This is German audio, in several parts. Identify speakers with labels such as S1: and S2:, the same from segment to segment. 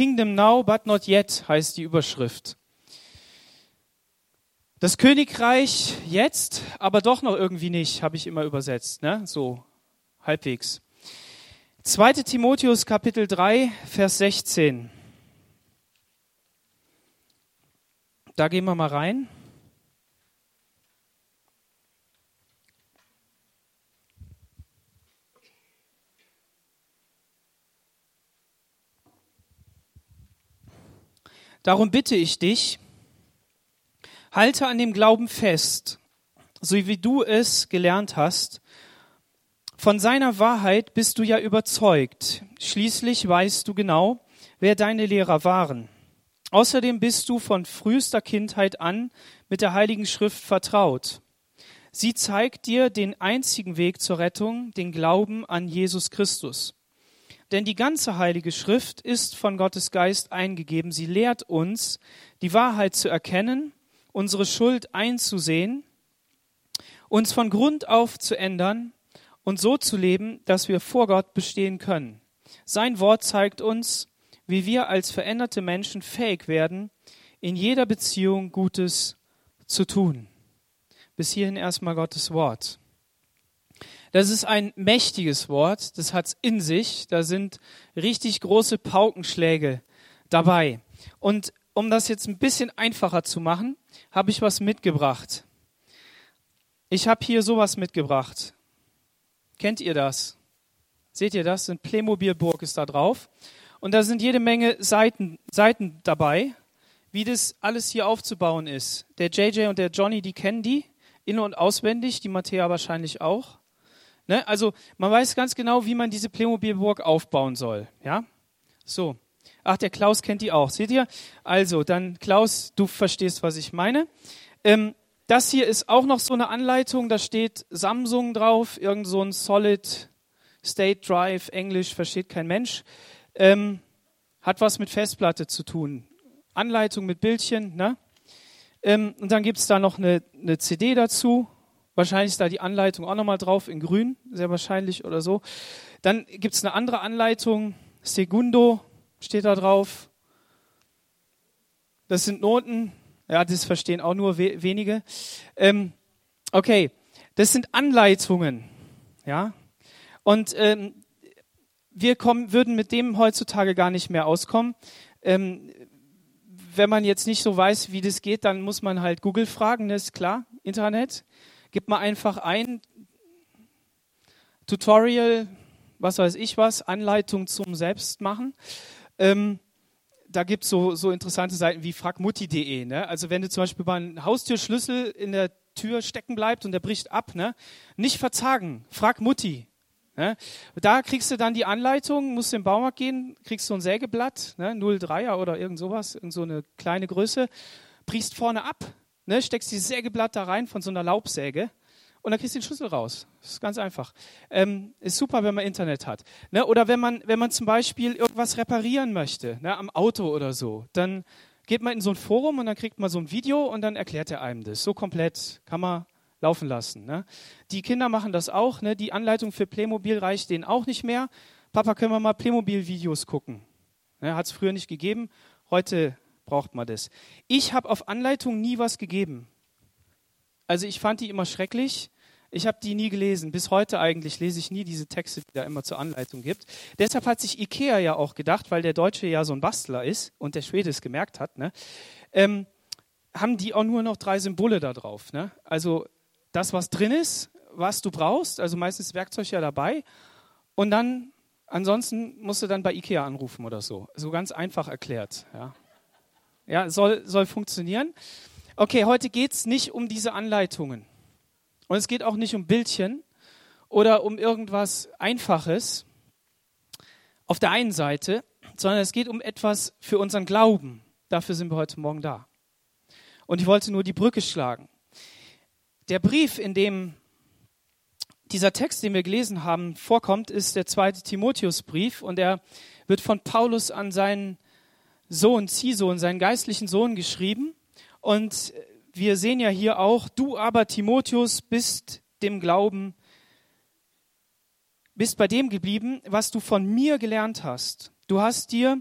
S1: Kingdom now, but not yet heißt die Überschrift. Das Königreich jetzt, aber doch noch irgendwie nicht, habe ich immer übersetzt, ne? So halbwegs. 2. Timotheus Kapitel 3, Vers 16. Da gehen wir mal rein. Darum bitte ich dich, halte an dem Glauben fest, so wie du es gelernt hast. Von seiner Wahrheit bist du ja überzeugt. Schließlich weißt du genau, wer deine Lehrer waren. Außerdem bist du von frühester Kindheit an mit der Heiligen Schrift vertraut. Sie zeigt dir den einzigen Weg zur Rettung, den Glauben an Jesus Christus. Denn die ganze Heilige Schrift ist von Gottes Geist eingegeben. Sie lehrt uns, die Wahrheit zu erkennen, unsere Schuld einzusehen, uns von Grund auf zu ändern und so zu leben, dass wir vor Gott bestehen können. Sein Wort zeigt uns, wie wir als veränderte Menschen fähig werden, in jeder Beziehung Gutes zu tun. Bis hierhin erstmal Gottes Wort. Das ist ein mächtiges Wort, das hat's in sich. Da sind richtig große Paukenschläge dabei. Und um das jetzt ein bisschen einfacher zu machen, habe ich was mitgebracht. Ich habe hier sowas mitgebracht. Kennt ihr das? Seht ihr das? Ein Playmobil-Burg ist da drauf. Und da sind jede Menge Seiten, Seiten dabei, wie das alles hier aufzubauen ist. Der JJ und der Johnny, die kennen die, in- und auswendig, die Matthäa wahrscheinlich auch. Ne? Also man weiß ganz genau, wie man diese Playmobil-Burg aufbauen soll. Ja? So. Ach, der Klaus kennt die auch. Seht ihr? Also, dann Klaus, du verstehst, was ich meine. Ähm, das hier ist auch noch so eine Anleitung. Da steht Samsung drauf, irgend so ein Solid State Drive, Englisch versteht kein Mensch. Ähm, hat was mit Festplatte zu tun. Anleitung mit Bildchen. Ne? Ähm, und dann gibt es da noch eine, eine CD dazu Wahrscheinlich ist da die Anleitung auch nochmal drauf in grün, sehr wahrscheinlich oder so. Dann gibt es eine andere Anleitung, Segundo steht da drauf. Das sind Noten, ja, das verstehen auch nur we wenige. Ähm, okay, das sind Anleitungen, ja. Und ähm, wir kommen, würden mit dem heutzutage gar nicht mehr auskommen. Ähm, wenn man jetzt nicht so weiß, wie das geht, dann muss man halt Google fragen, das ist klar, Internet. Gib mal einfach ein Tutorial, was weiß ich was, Anleitung zum Selbstmachen. Ähm, da gibt es so, so interessante Seiten wie fragmutti.de. Ne? Also wenn du zum Beispiel mal einen Haustürschlüssel in der Tür stecken bleibt und der bricht ab, ne? nicht verzagen, frag Mutti. Ne? Da kriegst du dann die Anleitung, musst in den Baumarkt gehen, kriegst du ein Sägeblatt, ne? 03er oder irgend sowas, irgend so eine kleine Größe, brichst vorne ab, ne, steckst dieses Sägeblatt da rein von so einer Laubsäge und dann kriegst du den Schlüssel raus. Das ist ganz einfach. Ähm, ist super, wenn man Internet hat. Ne? Oder wenn man, wenn man zum Beispiel irgendwas reparieren möchte, ne, am Auto oder so, dann geht man in so ein Forum und dann kriegt man so ein Video und dann erklärt er einem das. So komplett kann man laufen lassen. Ne? Die Kinder machen das auch. Ne? Die Anleitung für Playmobil reicht denen auch nicht mehr. Papa, können wir mal Playmobil-Videos gucken? Ne? Hat es früher nicht gegeben. Heute braucht man das. Ich habe auf Anleitung nie was gegeben. Also ich fand die immer schrecklich. Ich habe die nie gelesen. Bis heute eigentlich lese ich nie diese Texte, die da immer zur Anleitung gibt. Deshalb hat sich Ikea ja auch gedacht, weil der Deutsche ja so ein Bastler ist und der Schwede es gemerkt hat, ne, ähm, haben die auch nur noch drei Symbole da drauf. Ne? Also das, was drin ist, was du brauchst, also meistens Werkzeug ja dabei. Und dann, ansonsten musst du dann bei Ikea anrufen oder so. So ganz einfach erklärt. Ja. Ja, soll, soll funktionieren. Okay, heute geht es nicht um diese Anleitungen. Und es geht auch nicht um Bildchen oder um irgendwas Einfaches auf der einen Seite, sondern es geht um etwas für unseren Glauben. Dafür sind wir heute Morgen da. Und ich wollte nur die Brücke schlagen. Der Brief, in dem dieser Text, den wir gelesen haben, vorkommt, ist der zweite Timotheusbrief und er wird von Paulus an seinen Sohn, Ziehsohn, seinen geistlichen Sohn geschrieben. Und wir sehen ja hier auch, du aber, Timotheus, bist dem Glauben, bist bei dem geblieben, was du von mir gelernt hast. Du hast dir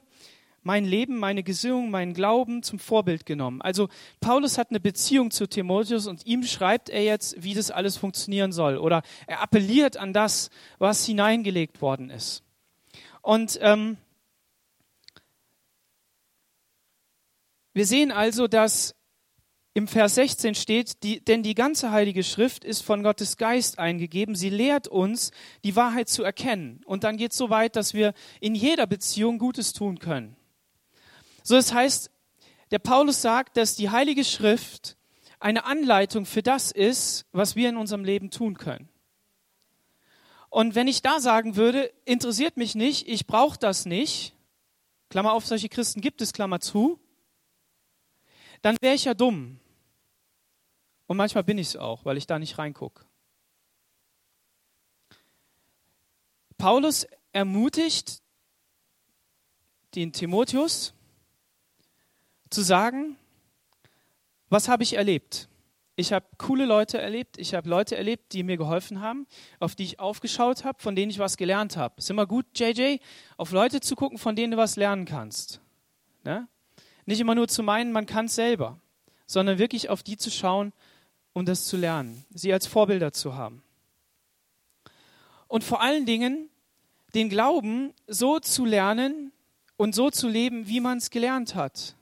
S1: mein Leben, meine Gesinnung, meinen Glauben zum Vorbild genommen. Also Paulus hat eine Beziehung zu Timotheus und ihm schreibt er jetzt, wie das alles funktionieren soll. Oder er appelliert an das, was hineingelegt worden ist. Und ähm, wir sehen also, dass im Vers 16 steht, die, denn die ganze Heilige Schrift ist von Gottes Geist eingegeben. Sie lehrt uns, die Wahrheit zu erkennen. Und dann geht es so weit, dass wir in jeder Beziehung Gutes tun können. So, das heißt, der Paulus sagt, dass die Heilige Schrift eine Anleitung für das ist, was wir in unserem Leben tun können. Und wenn ich da sagen würde, interessiert mich nicht, ich brauche das nicht, Klammer auf, solche Christen gibt es, Klammer zu, dann wäre ich ja dumm. Und manchmal bin ich es auch, weil ich da nicht reingucke. Paulus ermutigt den Timotheus zu sagen, was habe ich erlebt? Ich habe coole Leute erlebt, ich habe Leute erlebt, die mir geholfen haben, auf die ich aufgeschaut habe, von denen ich was gelernt habe. Ist immer gut, JJ, auf Leute zu gucken, von denen du was lernen kannst. Ne? Nicht immer nur zu meinen, man kann es selber, sondern wirklich auf die zu schauen, um das zu lernen, sie als Vorbilder zu haben. Und vor allen Dingen den Glauben so zu lernen und so zu leben, wie man es gelernt hat.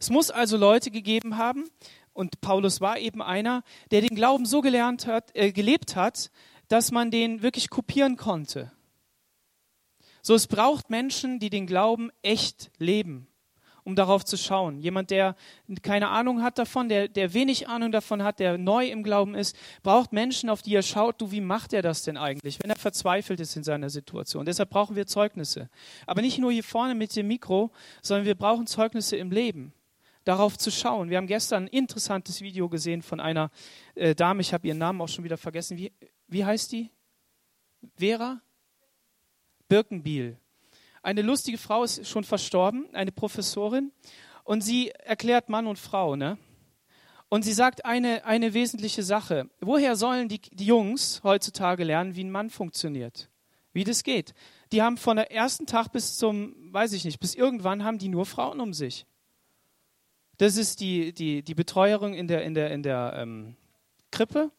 S1: Es muss also Leute gegeben haben, und Paulus war eben einer, der den Glauben so gelernt hat, äh, gelebt hat, dass man den wirklich kopieren konnte. So, es braucht Menschen, die den Glauben echt leben um darauf zu schauen. Jemand, der keine Ahnung hat davon, der, der wenig Ahnung davon hat, der neu im Glauben ist, braucht Menschen, auf die er schaut, du, wie macht er das denn eigentlich, wenn er verzweifelt ist in seiner Situation. Deshalb brauchen wir Zeugnisse. Aber nicht nur hier vorne mit dem Mikro, sondern wir brauchen Zeugnisse im Leben darauf zu schauen. Wir haben gestern ein interessantes Video gesehen von einer äh, Dame, ich habe ihren Namen auch schon wieder vergessen. Wie, wie heißt die? Vera? Birkenbiel. Eine lustige Frau ist schon verstorben, eine Professorin, und sie erklärt Mann und Frau, ne? Und sie sagt eine, eine wesentliche Sache. Woher sollen die, die Jungs heutzutage lernen, wie ein Mann funktioniert? Wie das geht? Die haben von der ersten Tag bis zum, weiß ich nicht, bis irgendwann haben die nur Frauen um sich. Das ist die, die, die Betreuerung in der, in der, in der ähm, Krippe.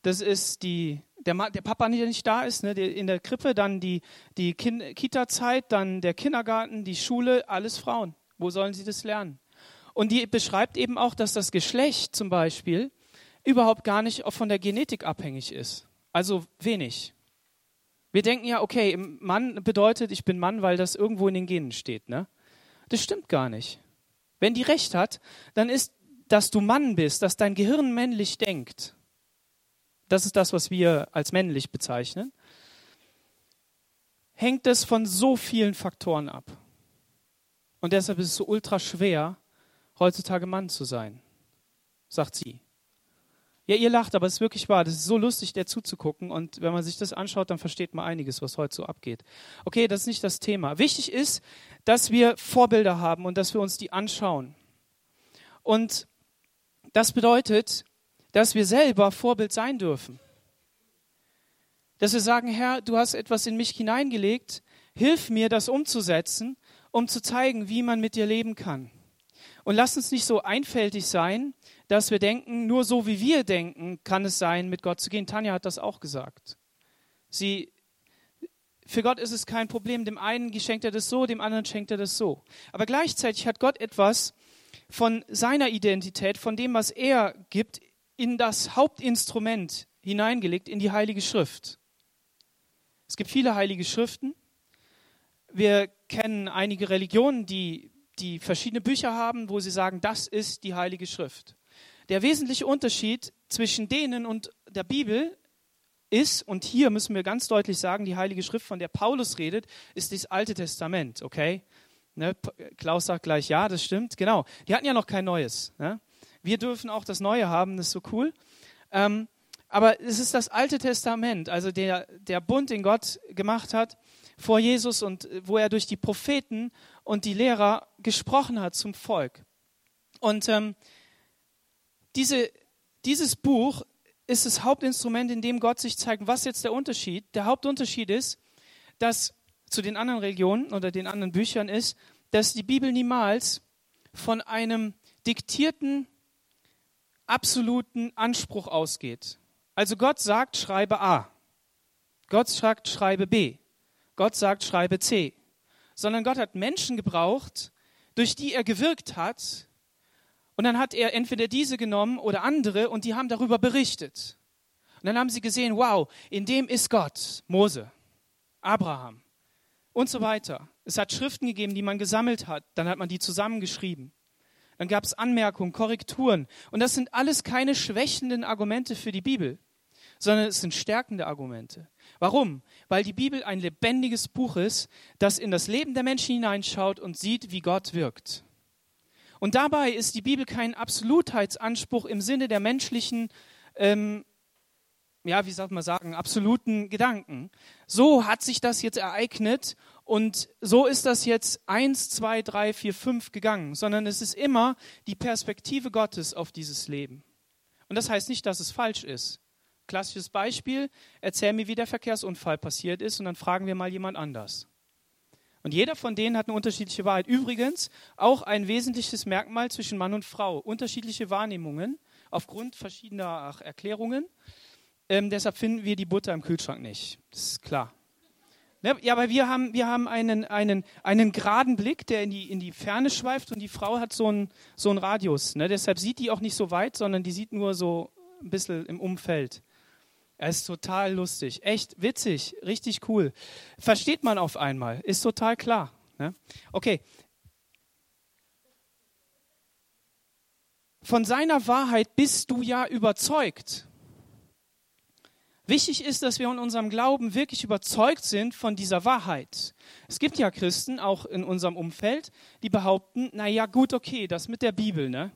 S1: Das ist die, der, der Papa der nicht da ist, ne, in der Krippe, dann die, die Kita-Zeit, dann der Kindergarten, die Schule, alles Frauen. Wo sollen sie das lernen? Und die beschreibt eben auch, dass das Geschlecht zum Beispiel überhaupt gar nicht von der Genetik abhängig ist. Also wenig. Wir denken ja, okay, Mann bedeutet, ich bin Mann, weil das irgendwo in den Genen steht. Ne? Das stimmt gar nicht. Wenn die recht hat, dann ist, dass du Mann bist, dass dein Gehirn männlich denkt, das ist das, was wir als männlich bezeichnen, hängt es von so vielen Faktoren ab. Und deshalb ist es so ultra schwer, heutzutage Mann zu sein, sagt sie. Ja, ihr lacht, aber es ist wirklich wahr. Das ist so lustig, der zuzugucken. Und wenn man sich das anschaut, dann versteht man einiges, was heute so abgeht. Okay, das ist nicht das Thema. Wichtig ist, dass wir Vorbilder haben und dass wir uns die anschauen. Und das bedeutet, dass wir selber Vorbild sein dürfen. Dass wir sagen, Herr, du hast etwas in mich hineingelegt, hilf mir, das umzusetzen, um zu zeigen, wie man mit dir leben kann. Und lass uns nicht so einfältig sein, dass wir denken, nur so wie wir denken, kann es sein, mit Gott zu gehen. Tanja hat das auch gesagt. Sie, für Gott ist es kein Problem. Dem einen schenkt er das so, dem anderen schenkt er das so. Aber gleichzeitig hat Gott etwas von seiner Identität, von dem, was er gibt, in das Hauptinstrument hineingelegt, in die Heilige Schrift. Es gibt viele heilige Schriften. Wir kennen einige Religionen, die, die verschiedene Bücher haben, wo sie sagen, das ist die Heilige Schrift. Der wesentliche Unterschied zwischen denen und der Bibel ist, und hier müssen wir ganz deutlich sagen, die Heilige Schrift, von der Paulus redet, ist das Alte Testament, okay? Ne, Klaus sagt gleich, ja, das stimmt, genau. Die hatten ja noch kein Neues. Ne? Wir dürfen auch das Neue haben, das ist so cool. Ähm, aber es ist das Alte Testament, also der, der Bund, den Gott gemacht hat vor Jesus und wo er durch die Propheten und die Lehrer gesprochen hat zum Volk. Und ähm, diese, dieses Buch ist das Hauptinstrument, in dem Gott sich zeigt. Was jetzt der Unterschied? Der Hauptunterschied ist, dass zu den anderen Religionen oder den anderen Büchern ist, dass die Bibel niemals von einem diktierten, absoluten Anspruch ausgeht. Also Gott sagt, schreibe A. Gott sagt, schreibe B. Gott sagt, schreibe C. Sondern Gott hat Menschen gebraucht, durch die er gewirkt hat. Und dann hat er entweder diese genommen oder andere und die haben darüber berichtet. Und dann haben sie gesehen, wow, in dem ist Gott, Mose, Abraham und so weiter. Es hat Schriften gegeben, die man gesammelt hat. Dann hat man die zusammengeschrieben. Dann gab es Anmerkungen, Korrekturen. Und das sind alles keine schwächenden Argumente für die Bibel, sondern es sind stärkende Argumente. Warum? Weil die Bibel ein lebendiges Buch ist, das in das Leben der Menschen hineinschaut und sieht, wie Gott wirkt. Und dabei ist die Bibel kein Absolutheitsanspruch im Sinne der menschlichen, ähm, ja, wie soll man sagen, absoluten Gedanken. So hat sich das jetzt ereignet und so ist das jetzt eins, zwei, drei, vier, fünf gegangen, sondern es ist immer die Perspektive Gottes auf dieses Leben. Und das heißt nicht, dass es falsch ist. Klassisches Beispiel, erzähl mir, wie der Verkehrsunfall passiert ist und dann fragen wir mal jemand anders. Und jeder von denen hat eine unterschiedliche Wahrheit. Übrigens auch ein wesentliches Merkmal zwischen Mann und Frau. Unterschiedliche Wahrnehmungen aufgrund verschiedener Erklärungen. Ähm, deshalb finden wir die Butter im Kühlschrank nicht. Das ist klar. Ne? Ja, aber wir haben, wir haben einen, einen, einen geraden Blick, der in die, in die Ferne schweift und die Frau hat so einen, so einen Radius. Ne? Deshalb sieht die auch nicht so weit, sondern die sieht nur so ein bisschen im Umfeld. Er ist total lustig, echt witzig, richtig cool. Versteht man auf einmal, ist total klar. Ne? Okay. Von seiner Wahrheit bist du ja überzeugt. Wichtig ist, dass wir in unserem Glauben wirklich überzeugt sind von dieser Wahrheit. Es gibt ja Christen, auch in unserem Umfeld, die behaupten, na ja, gut, okay, das mit der Bibel, ne?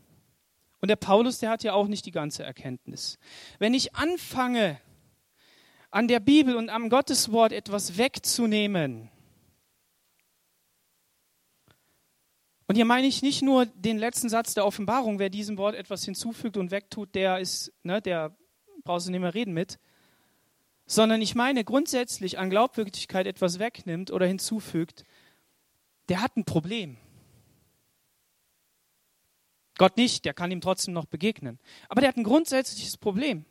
S1: Und der Paulus, der hat ja auch nicht die ganze Erkenntnis. Wenn ich anfange, an der Bibel und am Gotteswort etwas wegzunehmen, und hier meine ich nicht nur den letzten Satz der Offenbarung, wer diesem Wort etwas hinzufügt und wegtut, der ist, ne, der brauchst du nicht mehr reden mit, sondern ich meine grundsätzlich an Glaubwürdigkeit etwas wegnimmt oder hinzufügt, der hat ein Problem. Gott nicht, der kann ihm trotzdem noch begegnen. Aber der hat ein grundsätzliches Problem.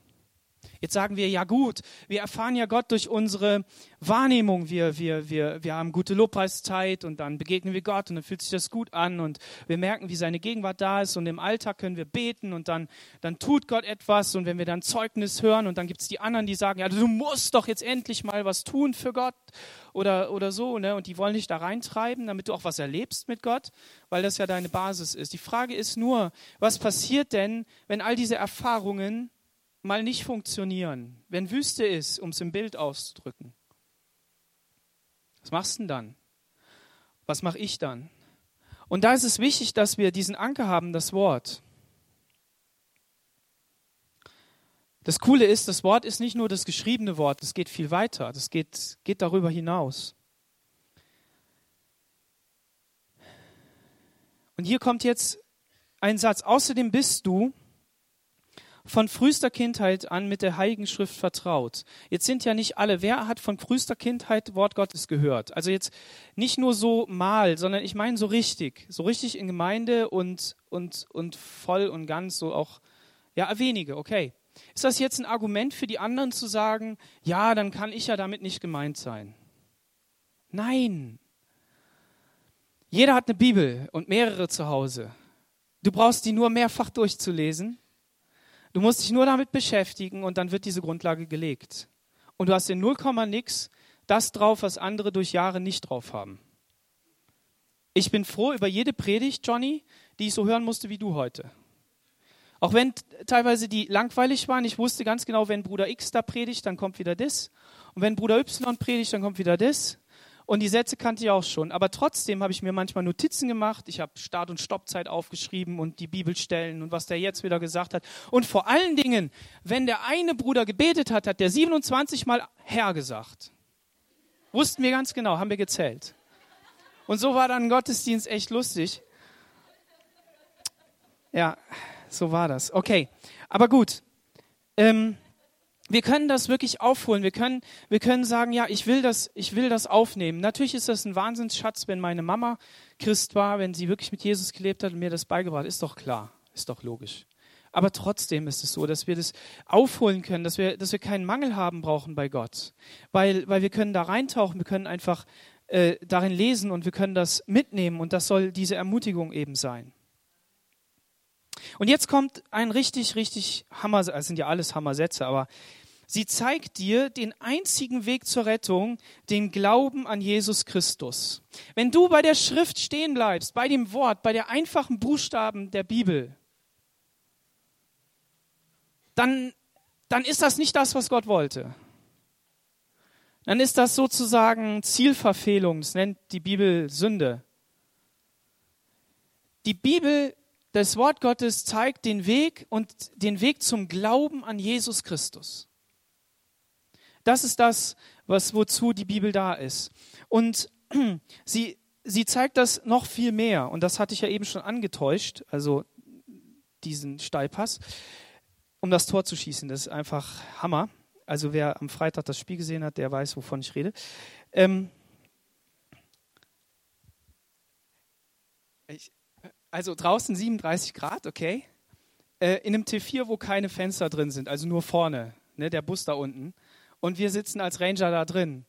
S1: Jetzt sagen wir, ja gut, wir erfahren ja Gott durch unsere Wahrnehmung. Wir, wir, wir, wir haben gute Lobpreiszeit und dann begegnen wir Gott und dann fühlt sich das gut an und wir merken, wie seine Gegenwart da ist und im Alltag können wir beten und dann, dann tut Gott etwas und wenn wir dann Zeugnis hören und dann gibt es die anderen, die sagen, ja du musst doch jetzt endlich mal was tun für Gott oder, oder so ne? und die wollen dich da reintreiben, damit du auch was erlebst mit Gott, weil das ja deine Basis ist. Die Frage ist nur, was passiert denn, wenn all diese Erfahrungen mal nicht funktionieren, wenn Wüste ist, um es im Bild auszudrücken, was machst du denn dann? Was mache ich dann? Und da ist es wichtig, dass wir diesen Anker haben, das Wort. Das Coole ist, das Wort ist nicht nur das geschriebene Wort, es geht viel weiter, das geht, geht darüber hinaus. Und hier kommt jetzt ein Satz. Außerdem bist du von frühester Kindheit an mit der Heiligen Schrift vertraut. Jetzt sind ja nicht alle. Wer hat von frühester Kindheit Wort Gottes gehört? Also jetzt nicht nur so mal, sondern ich meine so richtig. So richtig in Gemeinde und, und, und voll und ganz, so auch, ja, wenige, okay. Ist das jetzt ein Argument für die anderen zu sagen, ja, dann kann ich ja damit nicht gemeint sein? Nein. Jeder hat eine Bibel und mehrere zu Hause. Du brauchst die nur mehrfach durchzulesen Du musst dich nur damit beschäftigen und dann wird diese Grundlage gelegt. Und du hast in 0, nix das drauf, was andere durch Jahre nicht drauf haben. Ich bin froh über jede Predigt, Johnny, die ich so hören musste wie du heute. Auch wenn teilweise die langweilig waren, ich wusste ganz genau, wenn Bruder X da predigt, dann kommt wieder das. Und wenn Bruder Y predigt, dann kommt wieder das. Und die Sätze kannte ich auch schon. Aber trotzdem habe ich mir manchmal Notizen gemacht. Ich habe Start- und Stoppzeit aufgeschrieben und die Bibelstellen und was der jetzt wieder gesagt hat. Und vor allen Dingen, wenn der eine Bruder gebetet hat, hat der 27 Mal Herr gesagt. Wussten wir ganz genau, haben wir gezählt. Und so war dann Gottesdienst echt lustig. Ja, so war das. Okay, aber gut. Ähm, wir können das wirklich aufholen. Wir können, wir können sagen, ja, ich will das, ich will das aufnehmen. Natürlich ist das ein Wahnsinnsschatz, wenn meine Mama Christ war, wenn sie wirklich mit Jesus gelebt hat und mir das beigebracht. Ist doch klar, ist doch logisch. Aber trotzdem ist es so, dass wir das aufholen können, dass wir, dass wir keinen Mangel haben brauchen bei Gott, weil, weil wir können da reintauchen, wir können einfach äh, darin lesen und wir können das mitnehmen und das soll diese Ermutigung eben sein. Und jetzt kommt ein richtig, richtig Hammer, es sind ja alles Hammersätze, aber Sie zeigt dir den einzigen Weg zur Rettung, den Glauben an Jesus Christus. Wenn du bei der Schrift stehen bleibst, bei dem Wort, bei der einfachen Buchstaben der Bibel, dann, dann ist das nicht das, was Gott wollte. Dann ist das sozusagen Zielverfehlung. Das nennt die Bibel Sünde. Die Bibel, das Wort Gottes zeigt den Weg und den Weg zum Glauben an Jesus Christus. Das ist das, was, wozu die Bibel da ist. Und sie, sie zeigt das noch viel mehr. Und das hatte ich ja eben schon angetäuscht, also diesen Steilpass, um das Tor zu schießen. Das ist einfach Hammer. Also wer am Freitag das Spiel gesehen hat, der weiß, wovon ich rede. Ähm ich, also draußen 37 Grad, okay. Äh, in einem T4, wo keine Fenster drin sind, also nur vorne, ne, der Bus da unten und wir sitzen als Ranger da drin.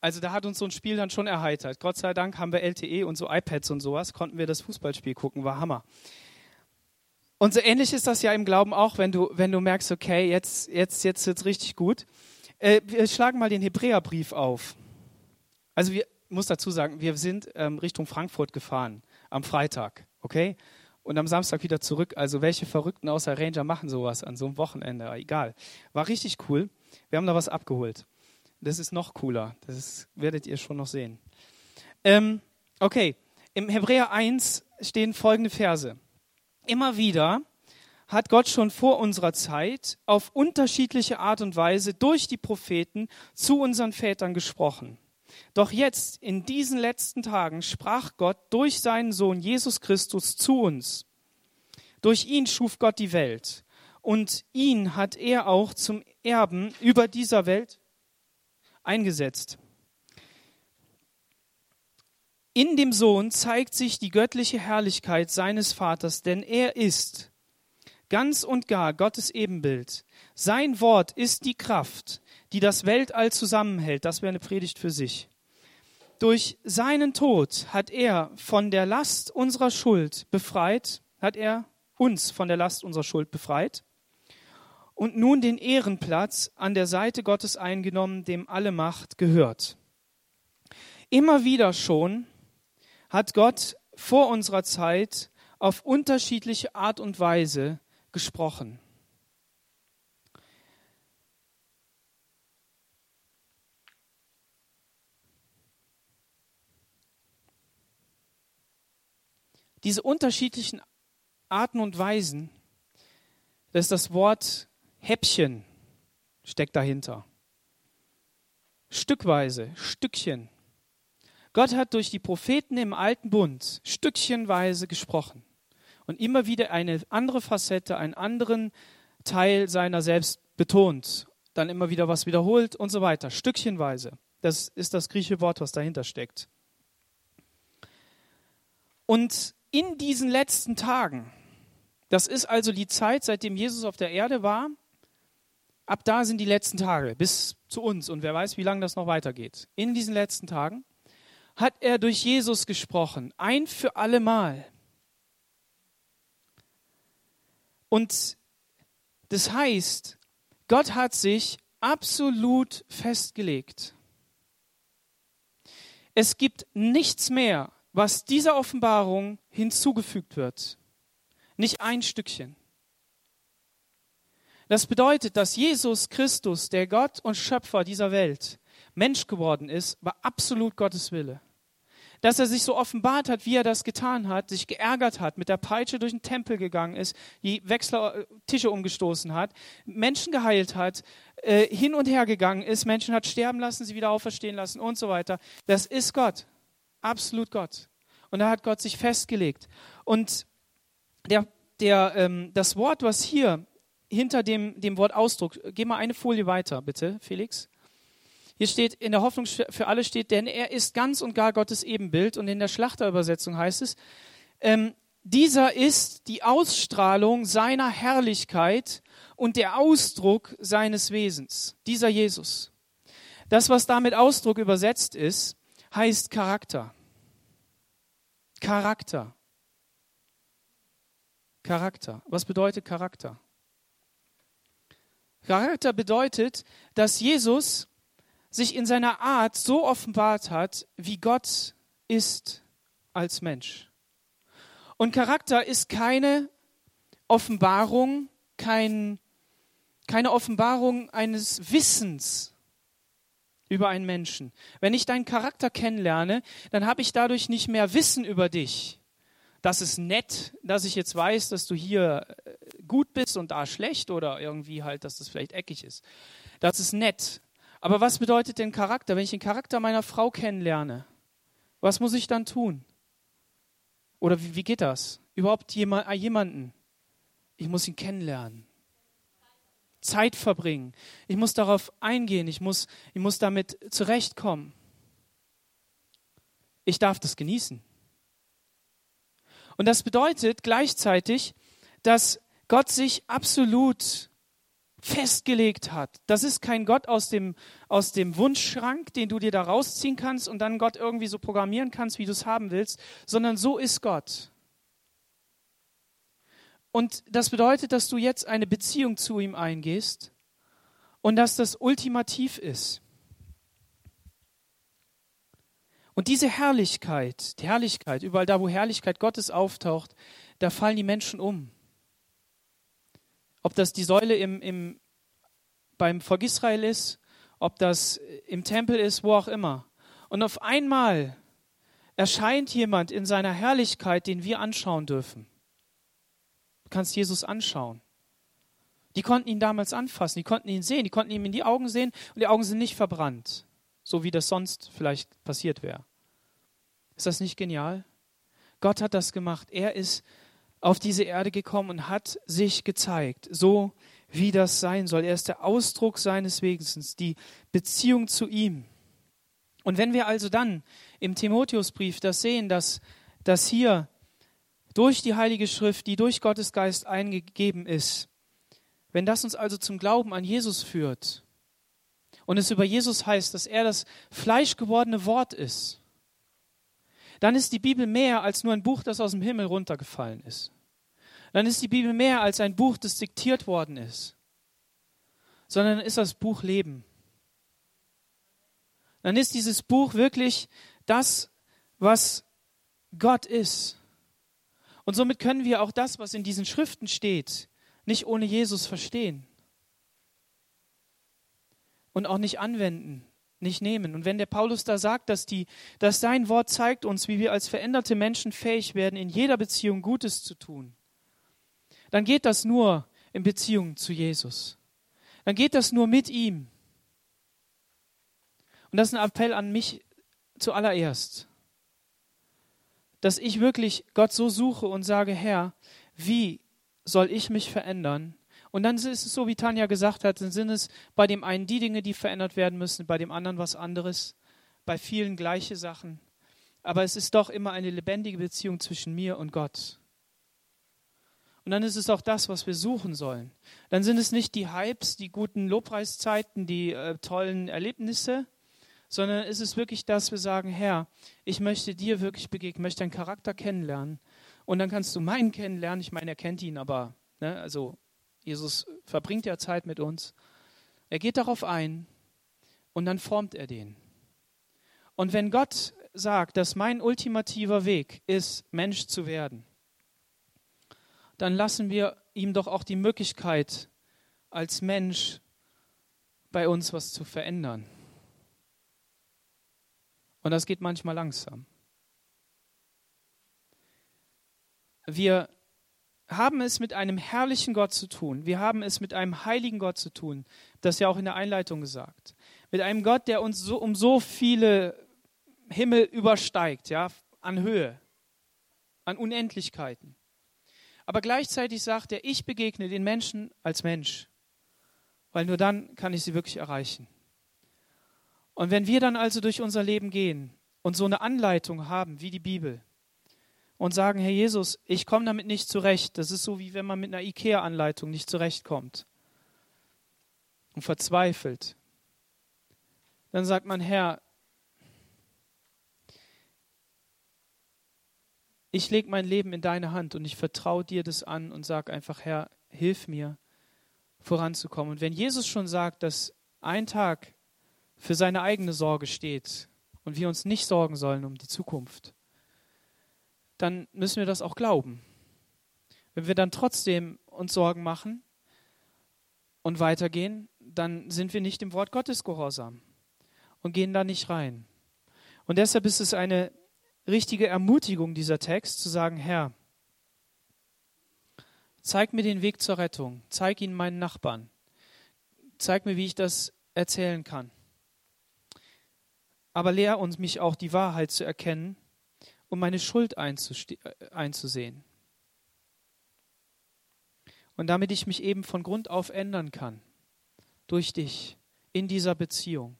S1: Also da hat uns so ein Spiel dann schon erheitert. Gott sei Dank haben wir LTE und so iPads und sowas, konnten wir das Fußballspiel gucken, war Hammer. Und so ähnlich ist das ja im Glauben auch, wenn du, wenn du merkst, okay, jetzt, jetzt, jetzt wird's richtig gut. Äh, wir schlagen mal den Hebräerbrief auf. Also wir, muss dazu sagen, wir sind ähm, Richtung Frankfurt gefahren am Freitag, okay? Und am Samstag wieder zurück. Also welche Verrückten außer Ranger machen sowas an so einem Wochenende? Egal. War richtig cool. Wir haben da was abgeholt. Das ist noch cooler. Das werdet ihr schon noch sehen. Ähm, okay, im Hebräer 1 stehen folgende Verse. Immer wieder hat Gott schon vor unserer Zeit auf unterschiedliche Art und Weise durch die Propheten zu unseren Vätern gesprochen. Doch jetzt, in diesen letzten Tagen, sprach Gott durch seinen Sohn Jesus Christus zu uns. Durch ihn schuf Gott die Welt und ihn hat er auch zum Erben über dieser Welt eingesetzt. In dem Sohn zeigt sich die göttliche Herrlichkeit seines Vaters, denn er ist ganz und gar Gottes Ebenbild. Sein Wort ist die Kraft, die das Weltall zusammenhält. Das wäre eine Predigt für sich. Durch seinen Tod hat er von der Last unserer Schuld befreit, hat er uns von der Last unserer Schuld befreit und nun den Ehrenplatz an der Seite Gottes eingenommen, dem alle Macht gehört. Immer wieder schon hat Gott vor unserer Zeit auf unterschiedliche Art und Weise gesprochen. Diese unterschiedlichen Arten und Weisen, das ist das Wort Häppchen steckt dahinter. Stückweise, Stückchen. Gott hat durch die Propheten im alten Bund stückchenweise gesprochen und immer wieder eine andere Facette, einen anderen Teil seiner selbst betont, dann immer wieder was wiederholt und so weiter, stückchenweise. Das ist das griechische Wort, was dahinter steckt. Und in diesen letzten Tagen, das ist also die Zeit, seitdem Jesus auf der Erde war, Ab da sind die letzten Tage bis zu uns und wer weiß, wie lange das noch weitergeht. In diesen letzten Tagen hat er durch Jesus gesprochen, ein für alle Mal. Und das heißt, Gott hat sich absolut festgelegt. Es gibt nichts mehr, was dieser Offenbarung hinzugefügt wird. Nicht ein Stückchen. Das bedeutet, dass Jesus Christus, der Gott und Schöpfer dieser Welt, Mensch geworden ist, war absolut Gottes Wille. Dass er sich so offenbart hat, wie er das getan hat, sich geärgert hat, mit der Peitsche durch den Tempel gegangen ist, die Wechsler äh, Tische umgestoßen hat, Menschen geheilt hat, äh, hin und her gegangen ist, Menschen hat sterben lassen, sie wieder auferstehen lassen und so weiter. Das ist Gott. Absolut Gott. Und da hat Gott sich festgelegt. Und der, der, ähm, das Wort, was hier hinter dem, dem Wort Ausdruck. Geh mal eine Folie weiter, bitte, Felix. Hier steht, in der Hoffnung für alle steht, denn er ist ganz und gar Gottes Ebenbild. Und in der Schlachterübersetzung heißt es, ähm, dieser ist die Ausstrahlung seiner Herrlichkeit und der Ausdruck seines Wesens. Dieser Jesus. Das, was damit Ausdruck übersetzt ist, heißt Charakter. Charakter. Charakter. Was bedeutet Charakter? Charakter bedeutet, dass Jesus sich in seiner Art so offenbart hat, wie Gott ist als Mensch. Und Charakter ist keine Offenbarung, kein, keine Offenbarung eines Wissens über einen Menschen. Wenn ich deinen Charakter kennenlerne, dann habe ich dadurch nicht mehr Wissen über dich. Das ist nett, dass ich jetzt weiß, dass du hier äh, gut bist und da schlecht oder irgendwie halt, dass das vielleicht eckig ist. Das ist nett. Aber was bedeutet denn Charakter? Wenn ich den Charakter meiner Frau kennenlerne, was muss ich dann tun? Oder wie, wie geht das? Überhaupt jemand, äh, jemanden. Ich muss ihn kennenlernen. Zeit verbringen. Ich muss darauf eingehen. Ich muss, ich muss damit zurechtkommen. Ich darf das genießen. Und das bedeutet gleichzeitig, dass Gott sich absolut festgelegt hat. Das ist kein Gott aus dem, aus dem Wunschschrank, den du dir da rausziehen kannst und dann Gott irgendwie so programmieren kannst, wie du es haben willst, sondern so ist Gott. Und das bedeutet, dass du jetzt eine Beziehung zu ihm eingehst und dass das ultimativ ist. Und diese Herrlichkeit, die Herrlichkeit, überall da, wo Herrlichkeit Gottes auftaucht, da fallen die Menschen um. Ob das die Säule im, im, beim Volk Israel ist, ob das im Tempel ist, wo auch immer. Und auf einmal erscheint jemand in seiner Herrlichkeit, den wir anschauen dürfen. Du kannst Jesus anschauen. Die konnten ihn damals anfassen, die konnten ihn sehen, die konnten ihm in die Augen sehen und die Augen sind nicht verbrannt, so wie das sonst vielleicht passiert wäre. Ist das nicht genial? Gott hat das gemacht. Er ist auf diese Erde gekommen und hat sich gezeigt, so wie das sein soll. Er ist der Ausdruck seines Wesens, die Beziehung zu ihm. Und wenn wir also dann im Timotheusbrief das sehen, dass, dass hier durch die Heilige Schrift, die durch Gottes Geist eingegeben ist, wenn das uns also zum Glauben an Jesus führt und es über Jesus heißt, dass er das fleischgewordene Wort ist, dann ist die Bibel mehr als nur ein Buch, das aus dem Himmel runtergefallen ist. Dann ist die Bibel mehr als ein Buch, das diktiert worden ist, sondern ist das Buch Leben. Dann ist dieses Buch wirklich das, was Gott ist. Und somit können wir auch das, was in diesen Schriften steht, nicht ohne Jesus verstehen und auch nicht anwenden nicht nehmen. Und wenn der Paulus da sagt, dass, die, dass sein Wort zeigt uns, wie wir als veränderte Menschen fähig werden, in jeder Beziehung Gutes zu tun, dann geht das nur in Beziehung zu Jesus. Dann geht das nur mit ihm. Und das ist ein Appell an mich zuallererst, dass ich wirklich Gott so suche und sage, Herr, wie soll ich mich verändern, und dann ist es so, wie Tanja gesagt hat, dann sind es bei dem einen die Dinge, die verändert werden müssen, bei dem anderen was anderes, bei vielen gleiche Sachen. Aber es ist doch immer eine lebendige Beziehung zwischen mir und Gott. Und dann ist es auch das, was wir suchen sollen. Dann sind es nicht die Hypes, die guten Lobpreiszeiten, die äh, tollen Erlebnisse, sondern ist es wirklich das, wir sagen, Herr, ich möchte dir wirklich begegnen, möchte deinen Charakter kennenlernen. Und dann kannst du meinen kennenlernen. Ich meine, er kennt ihn, aber ne, also Jesus verbringt ja Zeit mit uns. Er geht darauf ein und dann formt er den. Und wenn Gott sagt, dass mein ultimativer Weg ist, Mensch zu werden, dann lassen wir ihm doch auch die Möglichkeit, als Mensch bei uns was zu verändern. Und das geht manchmal langsam. Wir haben es mit einem herrlichen Gott zu tun. Wir haben es mit einem heiligen Gott zu tun. Das ja auch in der Einleitung gesagt. Mit einem Gott, der uns so, um so viele Himmel übersteigt, ja, an Höhe, an Unendlichkeiten. Aber gleichzeitig sagt er, ich begegne den Menschen als Mensch, weil nur dann kann ich sie wirklich erreichen. Und wenn wir dann also durch unser Leben gehen und so eine Anleitung haben wie die Bibel und sagen, Herr Jesus, ich komme damit nicht zurecht, das ist so wie wenn man mit einer IKEA-Anleitung nicht zurechtkommt und verzweifelt, dann sagt man, Herr, ich lege mein Leben in deine Hand und ich vertraue dir das an und sage einfach, Herr, hilf mir voranzukommen. Und wenn Jesus schon sagt, dass ein Tag für seine eigene Sorge steht und wir uns nicht sorgen sollen um die Zukunft, dann müssen wir das auch glauben. Wenn wir dann trotzdem uns Sorgen machen und weitergehen, dann sind wir nicht dem Wort Gottes gehorsam und gehen da nicht rein. Und deshalb ist es eine richtige Ermutigung, dieser Text, zu sagen, Herr, zeig mir den Weg zur Rettung, zeig ihn meinen Nachbarn, zeig mir, wie ich das erzählen kann. Aber lehr uns mich auch die Wahrheit zu erkennen und meine Schuld einzusehen. Und damit ich mich eben von Grund auf ändern kann, durch dich, in dieser Beziehung.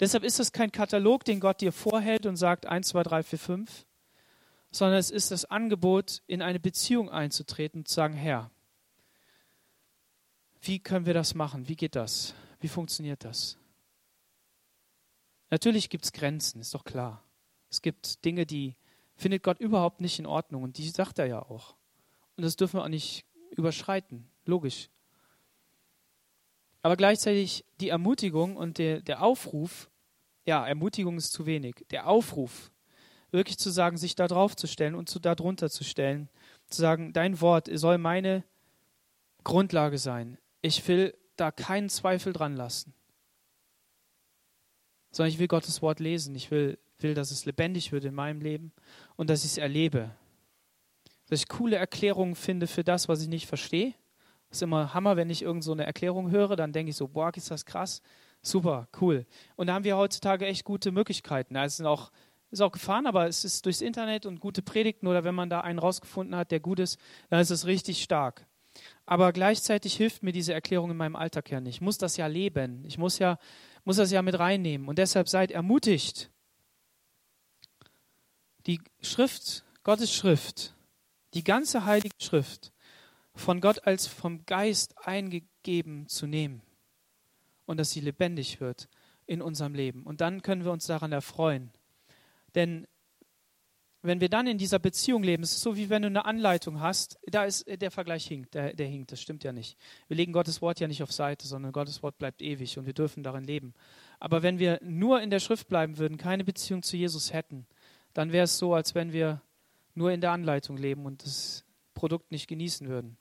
S1: Deshalb ist es kein Katalog, den Gott dir vorhält und sagt 1, 2, 3, 4, 5, sondern es ist das Angebot, in eine Beziehung einzutreten und zu sagen, Herr, wie können wir das machen? Wie geht das? Wie funktioniert das? Natürlich gibt es Grenzen, ist doch klar. Es gibt Dinge, die findet Gott überhaupt nicht in Ordnung und die sagt er ja auch. Und das dürfen wir auch nicht überschreiten, logisch. Aber gleichzeitig die Ermutigung und der, der Aufruf, ja, Ermutigung ist zu wenig, der Aufruf, wirklich zu sagen, sich da drauf zu stellen und zu, da drunter zu stellen, zu sagen, dein Wort soll meine Grundlage sein. Ich will da keinen Zweifel dran lassen sondern ich will Gottes Wort lesen. Ich will, will, dass es lebendig wird in meinem Leben und dass ich es erlebe. Dass ich coole Erklärungen finde für das, was ich nicht verstehe. Das ist immer Hammer, wenn ich irgend so eine Erklärung höre, dann denke ich so, boah, ist das krass. Super, cool. Und da haben wir heutzutage echt gute Möglichkeiten. Es sind auch, ist auch gefahren, aber es ist durchs Internet und gute Predigten oder wenn man da einen rausgefunden hat, der gut ist, dann ist es richtig stark. Aber gleichzeitig hilft mir diese Erklärung in meinem Alltag ja nicht. Ich muss das ja leben. Ich muss ja muss das ja mit reinnehmen. Und deshalb seid ermutigt. Die Schrift, Gottes Schrift, die ganze Heilige Schrift von Gott als vom Geist eingegeben zu nehmen und dass sie lebendig wird in unserem Leben. Und dann können wir uns daran erfreuen. Denn wenn wir dann in dieser Beziehung leben, es ist so wie wenn du eine Anleitung hast, da ist der Vergleich hinkt, der, der hinkt, das stimmt ja nicht. Wir legen Gottes Wort ja nicht auf Seite, sondern Gottes Wort bleibt ewig und wir dürfen darin leben. Aber wenn wir nur in der Schrift bleiben würden, keine Beziehung zu Jesus hätten, dann wäre es so, als wenn wir nur in der Anleitung leben und das Produkt nicht genießen würden.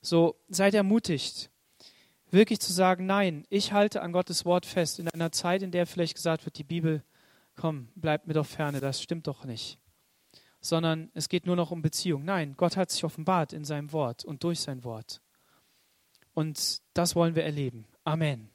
S1: So, seid ermutigt, wirklich zu sagen, nein, ich halte an Gottes Wort fest in einer Zeit, in der vielleicht gesagt wird, die Bibel, komm, bleibt mir doch ferne, das stimmt doch nicht sondern es geht nur noch um Beziehung. Nein, Gott hat sich offenbart in seinem Wort und durch sein Wort. Und das wollen wir erleben. Amen.